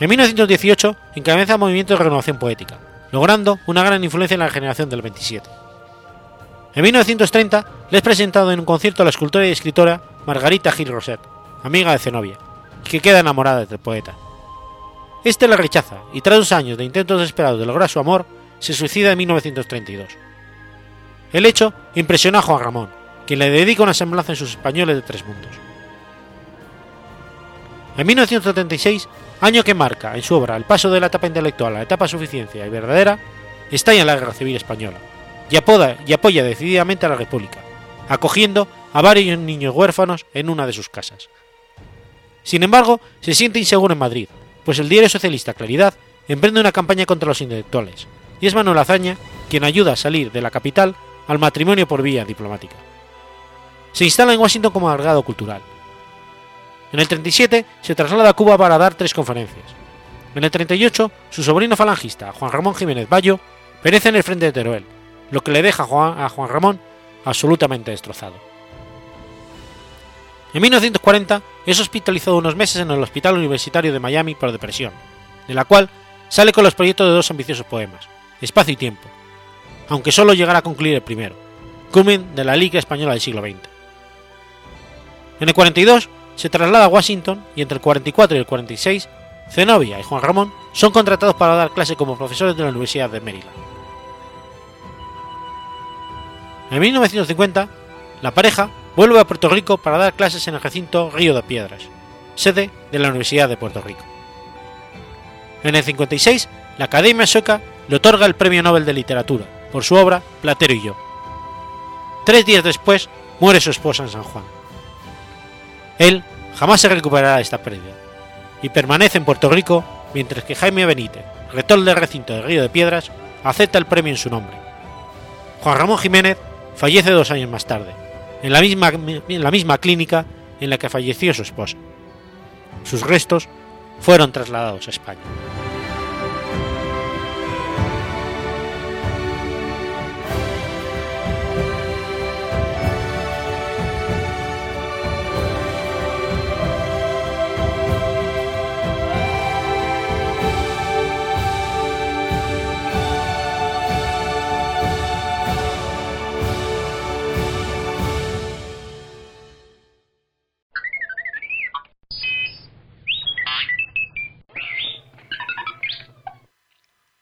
En 1918 encabeza el movimiento de renovación poética, logrando una gran influencia en la generación del 27. En 1930 le es presentado en un concierto a la escultora y escritora Margarita Gil Roset, amiga de Zenobia, que queda enamorada del poeta. Este la rechaza y tras dos años de intentos desesperados de lograr su amor, se suicida en 1932. El hecho impresionó a Juan Ramón, quien le dedica una semblanza en sus españoles de tres mundos. En 1976, año que marca en su obra el paso de la etapa intelectual a la etapa suficiencia y verdadera, estalla la Guerra Civil Española y, y apoya decididamente a la República, acogiendo a varios niños huérfanos en una de sus casas. Sin embargo, se siente inseguro en Madrid, pues el diario socialista Claridad emprende una campaña contra los intelectuales, y es Manuel Azaña quien ayuda a salir de la capital al matrimonio por vía diplomática. Se instala en Washington como agregado cultural. En el 37 se traslada a Cuba para dar tres conferencias. En el 38, su sobrino falangista, Juan Ramón Jiménez Bayo, perece en el frente de Teruel, lo que le deja a Juan Ramón absolutamente destrozado. En En 1940 es hospitalizado unos meses en el Hospital Universitario de Miami por depresión, de la cual sale con los proyectos de dos ambiciosos poemas, Espacio y Tiempo, aunque solo llegará a concluir el primero, culmen de la Liga Española del siglo XX. En el 42 se traslada a Washington y entre el 44 y el 46 Zenobia y Juan Ramón son contratados para dar clase como profesores de la Universidad de Maryland. En 1950, la pareja vuelve a Puerto Rico para dar clases en el recinto Río de Piedras, sede de la Universidad de Puerto Rico. En el 56, la Academia Sueca le otorga el Premio Nobel de Literatura por su obra Platero y yo. Tres días después, muere su esposa en San Juan. Él jamás se recuperará de esta pérdida y permanece en Puerto Rico mientras que Jaime Benítez, rector del recinto del Río de Piedras, acepta el premio en su nombre. Juan Ramón Jiménez fallece dos años más tarde, en la misma, en la misma clínica en la que falleció su esposa. Sus restos fueron trasladados a España.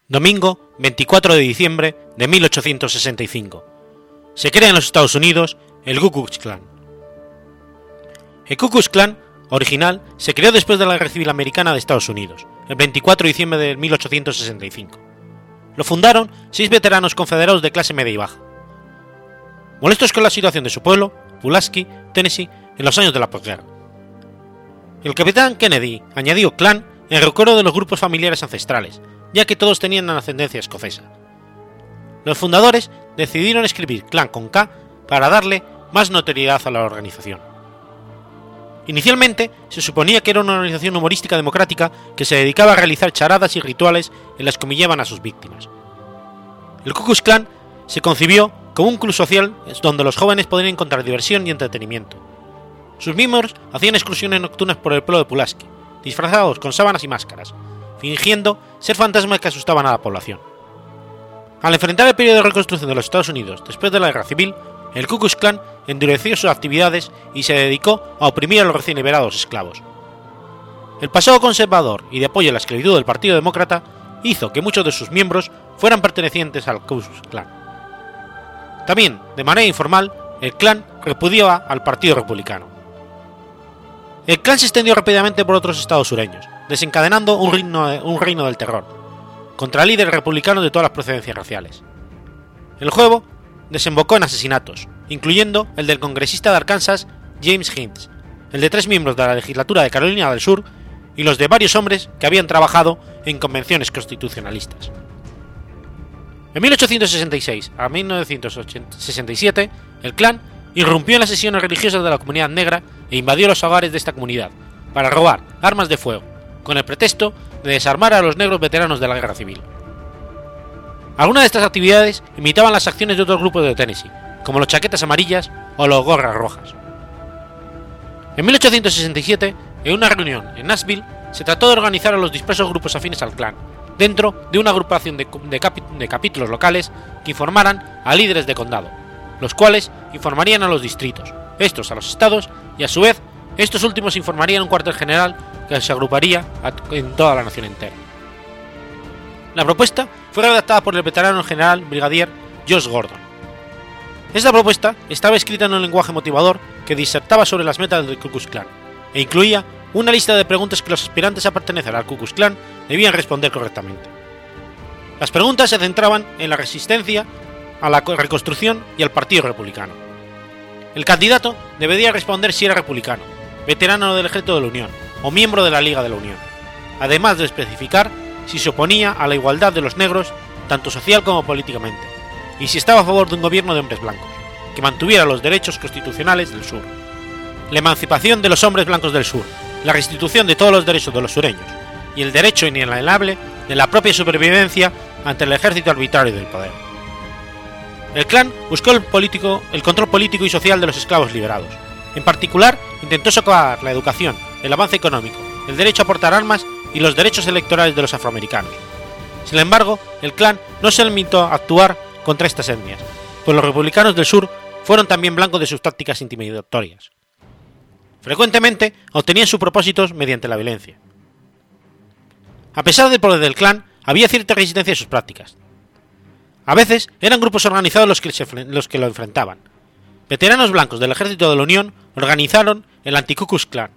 Domingo 24 de diciembre de 1865. Se crea en los Estados Unidos el Ku Klux Klan. El Ku Klux Klan original se creó después de la Guerra Civil Americana de Estados Unidos, el 24 de diciembre de 1865. Lo fundaron seis veteranos confederados de clase media y baja. Molestos con la situación de su pueblo, Pulaski, Tennessee, en los años de la posguerra. El capitán Kennedy añadió clan en recuerdo de los grupos familiares ancestrales, ya que todos tenían ascendencia escocesa. Los fundadores decidieron escribir clan con K para darle más notoriedad a la organización. Inicialmente se suponía que era una organización humorística democrática que se dedicaba a realizar charadas y rituales en las que humillaban a sus víctimas. El Ku Klux Klan se concibió como un club social donde los jóvenes podrían encontrar diversión y entretenimiento. Sus miembros hacían excursiones nocturnas por el pueblo de Pulaski, disfrazados con sábanas y máscaras, fingiendo ser fantasmas que asustaban a la población. Al enfrentar el periodo de reconstrucción de los Estados Unidos después de la Guerra Civil, el Ku Klux Klan endureció sus actividades y se dedicó a oprimir a los recién liberados esclavos. El pasado conservador y de apoyo a la esclavitud del Partido Demócrata hizo que muchos de sus miembros fueran pertenecientes al Ku Klux Klan. También, de manera informal, el clan repudiaba al Partido Republicano. El clan se extendió rápidamente por otros estados sureños, desencadenando un reino, del terror, contra líderes republicanos de todas las procedencias raciales. El juego desembocó en asesinatos, incluyendo el del congresista de Arkansas James Hinds, el de tres miembros de la legislatura de Carolina del Sur y los de varios hombres que habían trabajado en convenciones constitucionalistas. En 1866 a 1967, el clan irrumpió en las sesiones religiosas de la comunidad negra e invadió los hogares de esta comunidad para robar armas de fuego, con el pretexto de desarmar a los negros veteranos de la guerra civil. Algunas de estas actividades imitaban las acciones de otros grupos de Tennessee, como los chaquetas amarillas o los gorras rojas. En 1867, en una reunión en Nashville, se trató de organizar a los dispersos grupos afines al clan, dentro de una agrupación de, de capítulos locales que informaran a líderes de condado, los cuales informarían a los distritos, estos a los estados y a su vez estos últimos informarían un cuartel general que se agruparía en toda la nación entera. La propuesta fue redactada por el veterano general brigadier Josh Gordon. Esta propuesta estaba escrita en un lenguaje motivador que disertaba sobre las metas del Ku Klux Klan e incluía una lista de preguntas que los aspirantes a pertenecer al Ku Klux Klan debían responder correctamente. Las preguntas se centraban en la resistencia a la reconstrucción y al Partido Republicano. El candidato debería responder si era republicano, veterano del ejército de la Unión o miembro de la Liga de la Unión, además de especificar si se oponía a la igualdad de los negros, tanto social como políticamente, y si estaba a favor de un gobierno de hombres blancos, que mantuviera los derechos constitucionales del sur, la emancipación de los hombres blancos del sur, la restitución de todos los derechos de los sureños, y el derecho inalienable de la propia supervivencia ante el ejército arbitrario del poder. El clan buscó el, político, el control político y social de los esclavos liberados, En particular, intentó socavar la educación, el avance económico, el derecho a portar armas y los derechos electorales de los afroamericanos. Sin embargo, el clan no se limitó a actuar contra estas etnias, pues los republicanos del sur fueron también blancos de sus tácticas intimidatorias. Frecuentemente obtenían sus propósitos mediante la violencia. A pesar del poder del clan, había cierta resistencia a sus prácticas. A veces eran grupos organizados los que, los que lo enfrentaban. Veteranos blancos del ejército de la Unión organizaron el Anti-Ku Clan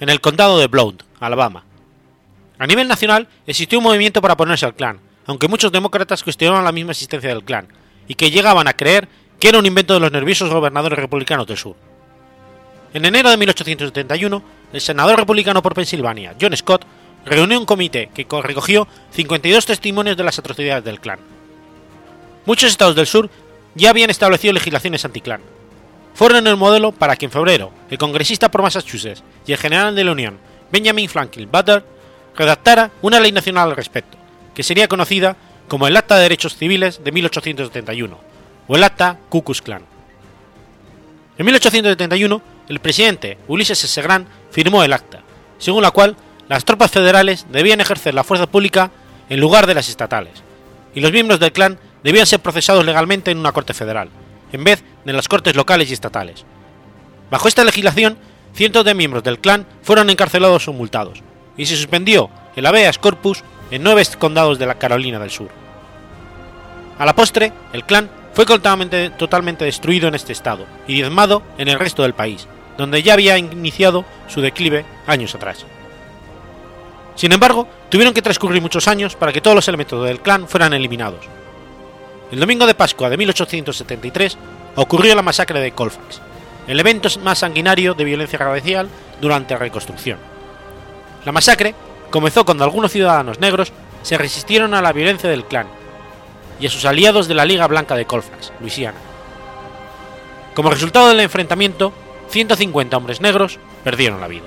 en el condado de Blount, Alabama. A nivel nacional existió un movimiento para oponerse al clan, aunque muchos demócratas cuestionaban la misma existencia del clan, y que llegaban a creer que era un invento de los nerviosos gobernadores republicanos del sur. En enero de 1871, el senador republicano por Pensilvania, John Scott, reunió un comité que recogió 52 testimonios de las atrocidades del clan. Muchos estados del sur ya habían establecido legislaciones anticlan. Fueron el modelo para que en febrero el congresista por Massachusetts y el general de la Unión, Benjamin Franklin Butler, redactara una ley nacional al respecto, que sería conocida como el Acta de Derechos Civiles de 1871 o el Acta Ku Klux Klan. En 1871, el presidente Ulysses S. Grant firmó el acta, según la cual las tropas federales debían ejercer la fuerza pública en lugar de las estatales, y los miembros del clan debían ser procesados legalmente en una corte federal, en vez de en las cortes locales y estatales. Bajo esta legislación, cientos de miembros del clan fueron encarcelados o multados, y se suspendió el habeas corpus en nueve condados de la Carolina del Sur. A la postre, el clan fue totalmente, totalmente destruido en este estado y diezmado en el resto del país, donde ya había iniciado su declive años atrás. Sin embargo, tuvieron que transcurrir muchos años para que todos los elementos del clan fueran eliminados. El domingo de Pascua de 1873 ocurrió la masacre de Colfax, el evento más sanguinario de violencia racial durante la reconstrucción. La masacre comenzó cuando algunos ciudadanos negros se resistieron a la violencia del clan y a sus aliados de la Liga Blanca de Colfax, Luisiana. Como resultado del enfrentamiento, 150 hombres negros perdieron la vida.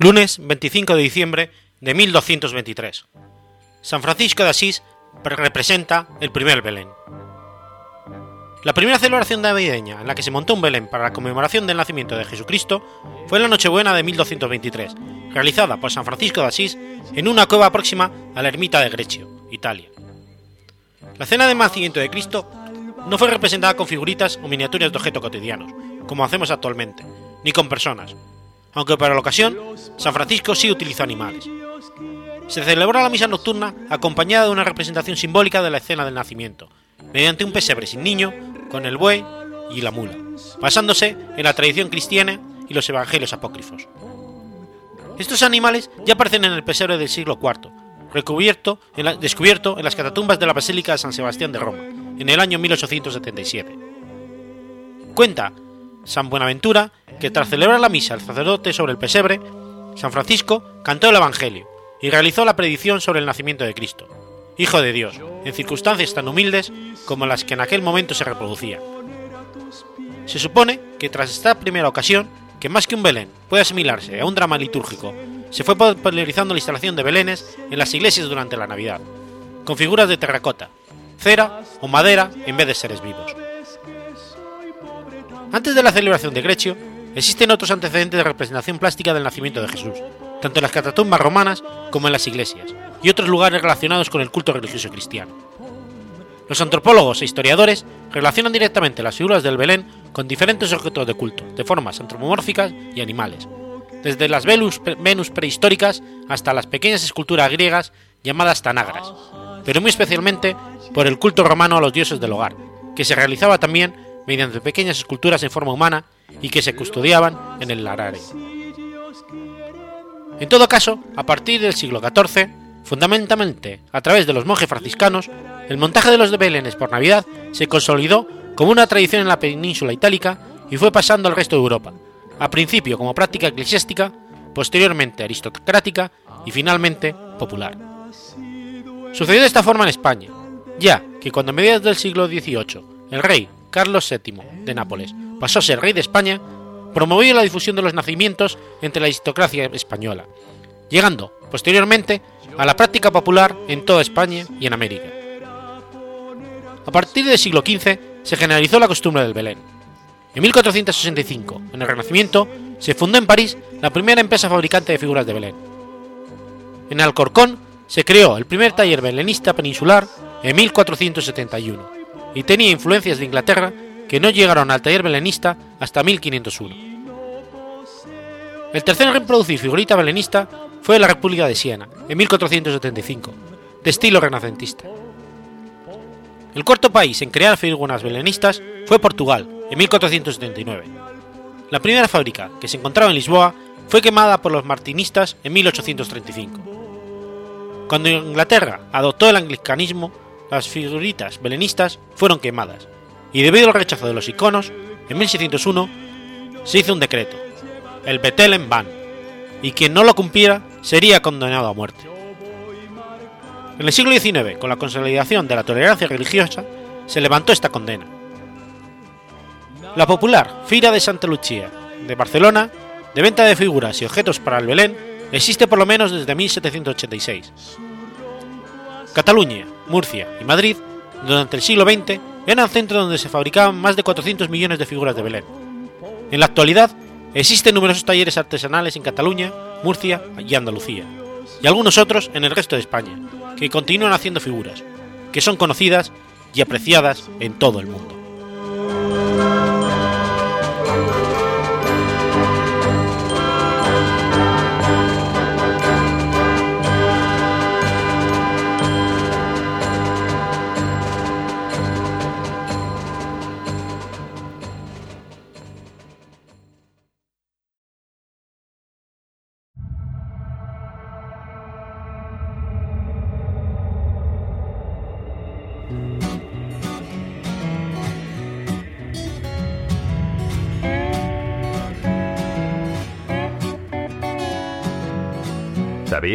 Lunes 25 de diciembre de 1223. San Francisco de Asís representa el primer Belén. La primera celebración navideña en la que se montó un Belén para la conmemoración del nacimiento de Jesucristo fue la Nochebuena de 1223, realizada por San Francisco de Asís en una cueva próxima a la ermita de Greccio, Italia. La cena de nacimiento de Cristo no fue representada con figuritas o miniaturas de objetos cotidianos, como hacemos actualmente, ni con personas, aunque para la ocasión San Francisco sí utilizó animales. Se celebró la misa nocturna acompañada de una representación simbólica de la escena del nacimiento, mediante un pesebre sin niño, con el buey y la mula, basándose en la tradición cristiana y los evangelios apócrifos. Estos animales ya aparecen en el pesebre del siglo IV, recubierto descubierto en las catatumbas de la Basílica de San Sebastián de Roma, en el año 1877. Cuenta San Buenaventura que tras celebrar la misa el sacerdote sobre el pesebre, San Francisco cantó el Evangelio y realizó la predicción sobre el nacimiento de Cristo, Hijo de Dios, en circunstancias tan humildes como las que en aquel momento se reproducían. Se supone que tras esta primera ocasión, que más que un Belén puede asimilarse a un drama litúrgico se fue popularizando la instalación de belenes en las iglesias durante la Navidad, con figuras de terracota, cera o madera en vez de seres vivos. Antes de la celebración de Grecio, existen otros antecedentes de representación plástica del nacimiento de Jesús, tanto en las catatumbas romanas como en las iglesias, y otros lugares relacionados con el culto religioso cristiano. Los antropólogos e historiadores relacionan directamente las figuras del Belén con diferentes objetos de culto, de formas antropomórficas y animales, desde las Venus, prehistóricas hasta las pequeñas esculturas griegas llamadas tanagras, pero muy especialmente por el culto romano a los dioses del hogar, que se realizaba también mediante pequeñas esculturas en forma humana y que se custodiaban en el larario. En todo caso, a partir del siglo XIV, fundamentalmente a través de los monjes franciscanos, el montaje de los belenes por Navidad se consolidó como una tradición en la península itálica y fue pasando al resto de Europa, a principio como práctica eclesiástica, posteriormente aristocrática y finalmente popular. Sucedió de esta forma en España, ya que cuando a mediados del siglo XVIII el rey Carlos VII de Nápoles pasó a ser rey de España, promovió la difusión de los nacimientos entre la aristocracia española, llegando, posteriormente, a la práctica popular en toda España y en América. A partir del siglo XV se generalizó la costumbre del Belén. En 1465, en el Renacimiento, se fundó en París la primera empresa fabricante de figuras de Belén. En Alcorcón se creó el primer taller belenista peninsular en 1471 y tenía influencias de Inglaterra que no llegaron al taller belenista hasta 1501. El tercer en reproducir figurita belenista fue la República de Siena, en 1475, de estilo renacentista. El cuarto país en crear figuras belenistas fue Portugal, en 1479. La primera fábrica, que se encontraba en Lisboa, fue quemada por los martinistas en 1835. Cuando Inglaterra adoptó el anglicanismo, las figuritas belenistas fueron quemadas, y debido al rechazo de los iconos, en 1601 se hizo un decreto, el Betelen Ban, y quien no lo cumpliera sería condenado a muerte. En el siglo XIX, con la consolidación de la tolerancia religiosa, se levantó esta condena. La popular Fira de Santa Lucía de Barcelona, de venta de figuras y objetos para el Belén, existe por lo menos desde 1786. Cataluña, Murcia y Madrid, durante el siglo XX, eran centros donde se fabricaban más de 400 millones de figuras de Belén. En la actualidad, existen numerosos talleres artesanales en Cataluña, Murcia y Andalucía, y algunos otros en el resto de España, que continúan haciendo figuras, que son conocidas y apreciadas en todo el mundo.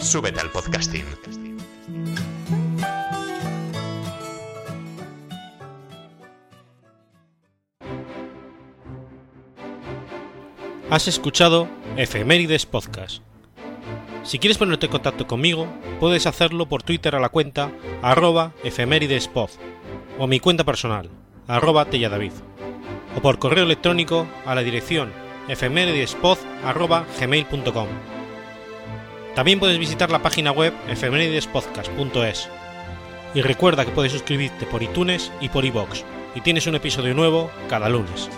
Súbete al podcasting. Has escuchado Efemérides Podcast. Si quieres ponerte en contacto conmigo, puedes hacerlo por Twitter a la cuenta arroba efemeridespod o mi cuenta personal, arroba telladavid, o por correo electrónico a la dirección efemeridespod.gmail.com. También puedes visitar la página web efemeridespodcast.es. Y recuerda que puedes suscribirte por iTunes y por iBox, y tienes un episodio nuevo cada lunes.